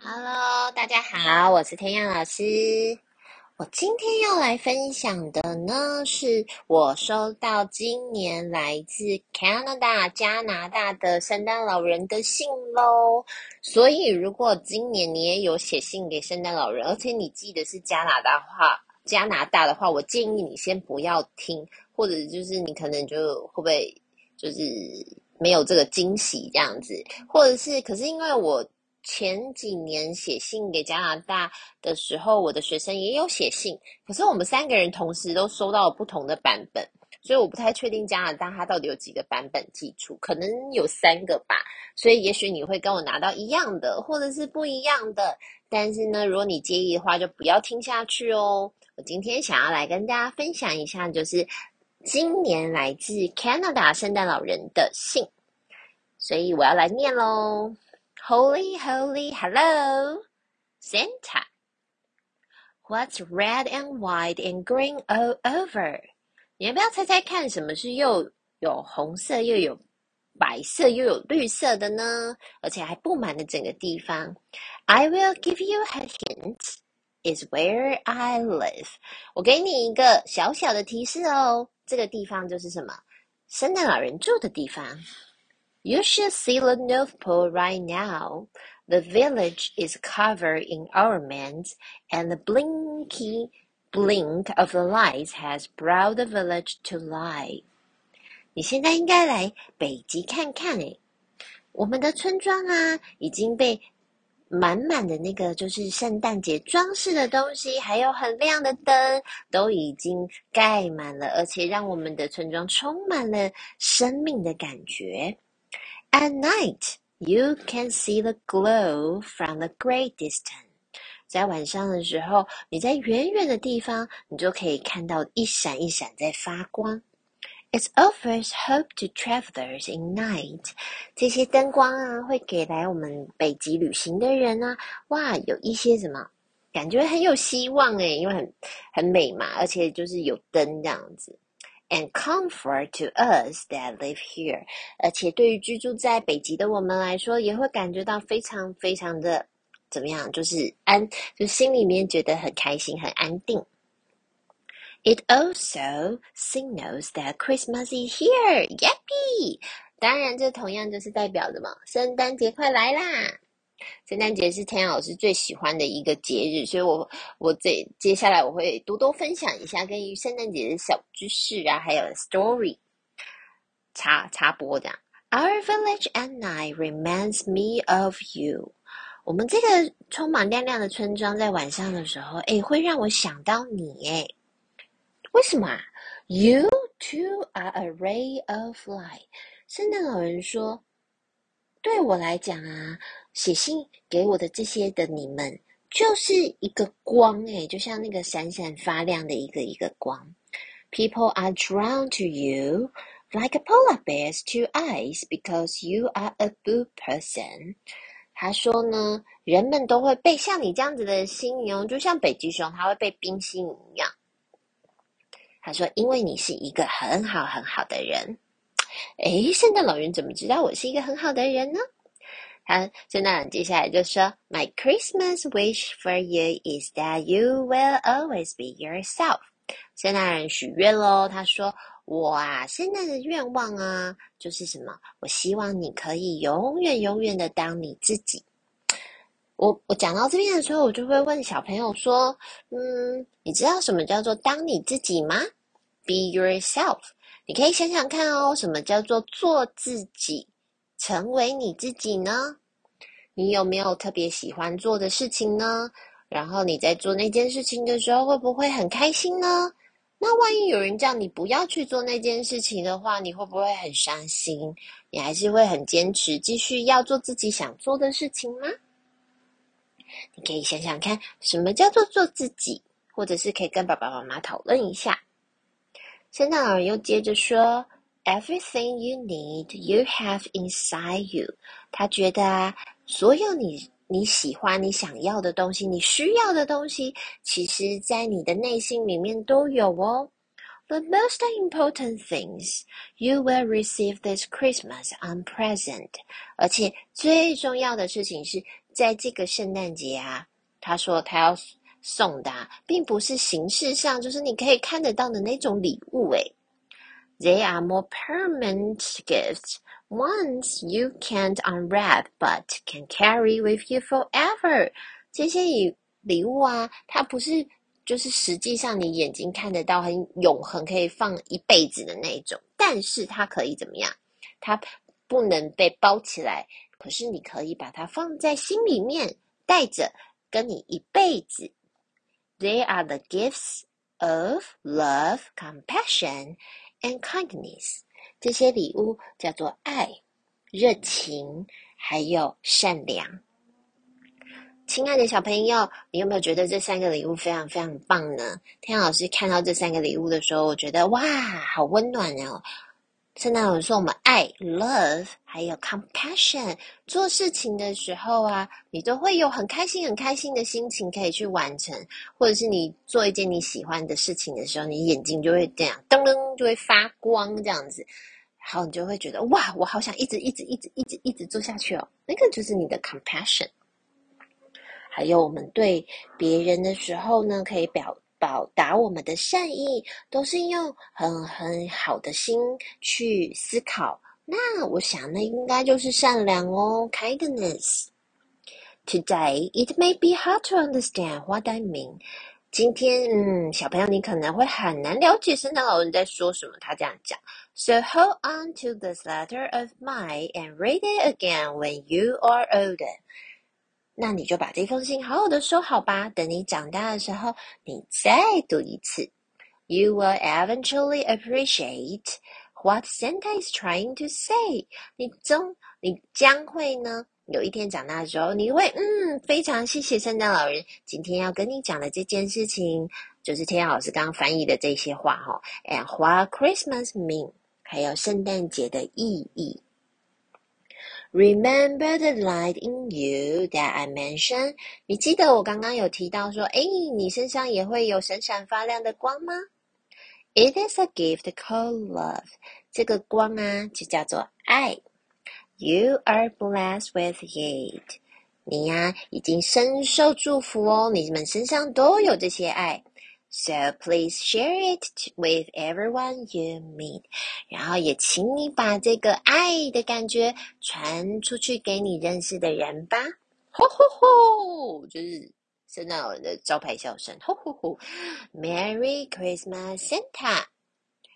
Hello，大家好，我是天佑老师。我今天要来分享的呢，是我收到今年来自 Canada 加拿大的圣诞老人的信喽。所以，如果今年你也有写信给圣诞老人，而且你寄的是加拿大话，加拿大的话，我建议你先不要听，或者就是你可能就会不会就是没有这个惊喜这样子，或者是，可是因为我。前几年写信给加拿大的时候，我的学生也有写信，可是我们三个人同时都收到了不同的版本，所以我不太确定加拿大它到底有几个版本寄出，可能有三个吧。所以也许你会跟我拿到一样的，或者是不一样的。但是呢，如果你介意的话，就不要听下去哦。我今天想要来跟大家分享一下，就是今年来自 Canada 圣诞老人的信，所以我要来念喽。Holy, holy, hello, Santa. What's red and white and green all over? 你要不要猜猜看，什么是又有红色又有白色又有绿色的呢？而且还布满了整个地方。I will give you a hint. Is where I live. 我给你一个小小的提示哦，这个地方就是什么？圣诞老人住的地方。 You should see the North Pole right now. The village is covered in ornaments, and the blinky blink of the lights has brought the village to life. 你现在应该来北极看看诶，我们的村庄啊，已经被满满的那个就是圣诞节装饰的东西，还有很亮的灯，都已经盖满了，而且让我们的村庄充满了生命的感觉。 At night, you can see the glow from the great distance. 在晚上的时候，你在远远的地方，你就可以看到一闪一闪在发光。It offers hope to travelers in night. 这些灯光啊，会给来我们北极旅行的人啊，哇，有一些什么感觉很有希望诶，因为很很美嘛，而且就是有灯这样子。And comfort to us that live here，而且对于居住在北极的我们来说，也会感觉到非常非常的怎么样？就是安，就心里面觉得很开心、很安定。It also signals that Christmas is here. Yippee！当然，这同样就是代表着嘛，圣诞节快来啦。 圣诞节是天老师最喜欢的一个节日，所以我我这接下来我会多多分享一下关于圣诞节的小知识啊，还有 story 插插播这样。Our village at night reminds me of you。我们这个充满亮亮的村庄，在晚上的时候，诶，会让我想到你，诶，为什么啊？You too are a ray of light。圣诞老人说，对我来讲啊。写信给我的这些的你们，就是一个光诶，就像那个闪闪发亮的一个一个光。People are drawn to you like a polar bear's to ice because you are a good person。他说呢，人们都会被像你这样子的吸引哦，就像北极熊，它会被冰吸引一样。他说，因为你是一个很好很好的人。诶，圣诞老人怎么知道我是一个很好的人呢？好，圣诞接下来就说：“My Christmas wish for you is that you will always be yourself。”圣诞人许愿喽，他说：“我啊，圣诞的愿望啊，就是什么？我希望你可以永远永远的当你自己。”我我讲到这边的时候，我就会问小朋友说：“嗯，你知道什么叫做当你自己吗？Be yourself。你可以想想看哦，什么叫做做自己？”成为你自己呢？你有没有特别喜欢做的事情呢？然后你在做那件事情的时候，会不会很开心呢？那万一有人叫你不要去做那件事情的话，你会不会很伤心？你还是会很坚持，继续要做自己想做的事情吗？你可以想想看，什么叫做做自己，或者是可以跟爸爸妈妈讨论一下。圣诞老人又接着说。Everything you need, you have inside you。他觉得啊，所有你你喜欢、你想要的东西，你需要的东西，其实在你的内心里面都有哦。The most important things you will receive this Christmas are present。而且最重要的事情是在这个圣诞节啊，他说他要送的，并不是形式上，就是你可以看得到的那种礼物，诶。They are more permanent gifts. Once you can't unwrap but can carry with you forever。这些礼礼物啊，它不是。就是实际上你眼睛看得到很永恒，可以放一辈子的那种，但是它可以怎么样？它不能被包起来，可是你可以把它放在心里面，带着跟你一辈子。They are the gifts of love, compassion, and kindness。这些礼物叫做爱、热情，还有善良。亲爱的小朋友，你有没有觉得这三个礼物非常非常棒呢？天老师看到这三个礼物的时候，我觉得哇，好温暖哦！圣诞老人说我们爱 love，还有 compassion，做事情的时候啊，你都会有很开心、很开心的心情可以去完成，或者是你做一件你喜欢的事情的时候，你眼睛就会这样噔噔就会发光，这样子，然后你就会觉得哇，我好想一直一直一直一直一直做下去哦。那个就是你的 compassion。还有我们对别人的时候呢，可以表表达我们的善意，都是用很很好的心去思考。那我想，那应该就是善良哦，kindness。Today it may be hard to understand what I mean。今天，嗯，小朋友你可能会很难了解圣诞老人在说什么。他这样讲：So hold on to this letter of mine and read it again when you are older。那你就把这封信好好的收好吧。等你长大的时候，你再读一次。You will eventually appreciate what Santa is trying to say。你终你将会呢，有一天长大的时候，你会嗯，非常谢谢圣诞老人今天要跟你讲的这件事情，就是天老师刚刚翻译的这些话哈。And what Christmas mean，还有圣诞节的意义。Remember the light in you that I mentioned？你记得我刚刚有提到说，诶，你身上也会有闪闪发亮的光吗？It is a gift called love。这个光啊，就叫做爱。You are blessed with it。你呀，已经深受祝福哦，你们身上都有这些爱。So please share it with everyone you meet。然后也请你把这个爱的感觉传出去给你认识的人吧。吼吼吼，就是圣诞老人的招牌笑声。吼吼吼，Merry Christmas Santa。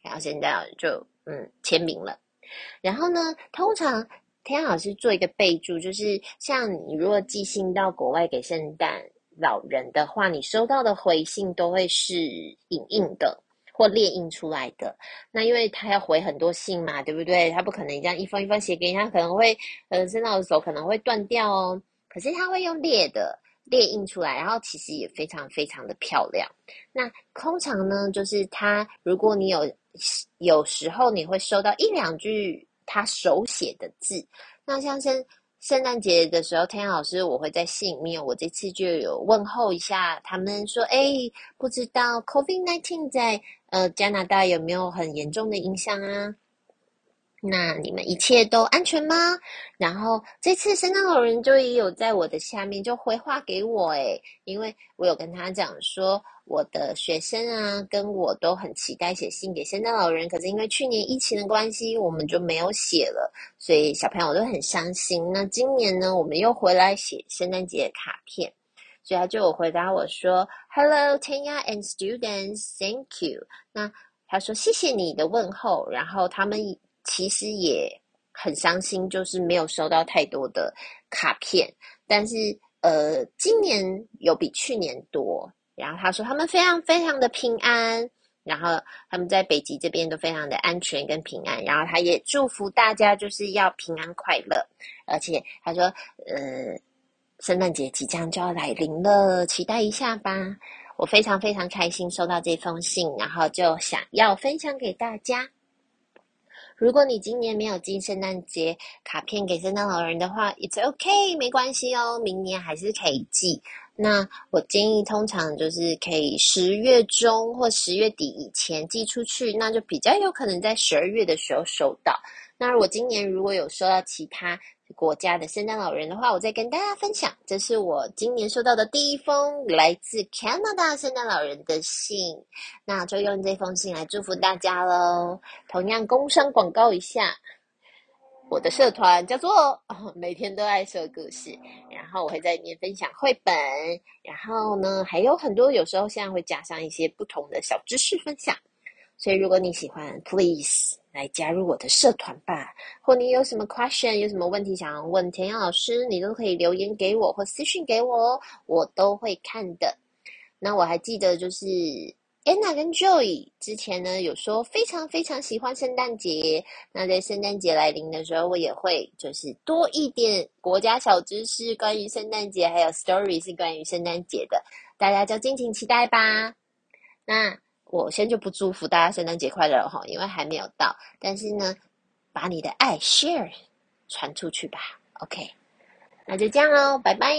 然后圣诞老人就嗯签名了。然后呢，通常天老师做一个备注，就是像你如果寄信到国外给圣诞。老人的话，你收到的回信都会是影印的或列印出来的。那因为他要回很多信嘛，对不对？他不可能这样一封一封写给你，他可能会呃，圣诞老人的手可能会断掉哦。可是他会用列的列印出来，然后其实也非常非常的漂亮。那通常呢，就是他如果你有有时候你会收到一两句他手写的字，那像是。圣诞节的时候，天老师，我会在信里面，我这次就有问候一下他们，说，哎，不知道 COVID-19 在呃加拿大有没有很严重的影响啊？那你们一切都安全吗？然后这次圣诞老人就也有在我的下面就回话给我，诶，因为我有跟他讲说，我的学生啊跟我都很期待写信给圣诞老人，可是因为去年疫情的关系，我们就没有写了，所以小朋友都很伤心。那今年呢，我们又回来写圣诞节卡片，所以他就有回答我说：“Hello, Tanya and students, thank you。”那他说谢谢你的问候，然后他们。其实也很伤心，就是没有收到太多的卡片。但是，呃，今年有比去年多。然后他说他们非常非常的平安，然后他们在北极这边都非常的安全跟平安。然后他也祝福大家就是要平安快乐。而且他说，呃，圣诞节即将就要来临了，期待一下吧。我非常非常开心收到这封信，然后就想要分享给大家。如果你今年没有寄圣诞节卡片给圣诞老人的话，It's OK，没关系哦，明年还是可以寄。那我建议通常就是可以十月中或十月底以前寄出去，那就比较有可能在十二月的时候收到。那我今年如果有收到其他国家的圣诞老人的话，我再跟大家分享。这是我今年收到的第一封来自加拿大圣诞老人的信，那就用这封信来祝福大家喽。同样工商广告一下，我的社团叫做每天都爱说故事，然后我会在里面分享绘本，然后呢还有很多，有时候现在会加上一些不同的小知识分享。所以如果你喜欢，please。来加入我的社团吧，或你有什么 question，有什么问题想要问田洋老师，你都可以留言给我或私信给我哦，我都会看的。那我还记得就是 Anna 跟 Joy 之前呢有说非常非常喜欢圣诞节，那在圣诞节来临的时候，我也会就是多一点国家小知识关于圣诞节，还有 story 是关于圣诞节的，大家就敬请期待吧。那。我先就不祝福大家圣诞节快乐哈，因为还没有到。但是呢，把你的爱 share 传出去吧。OK，那就这样喽，拜拜。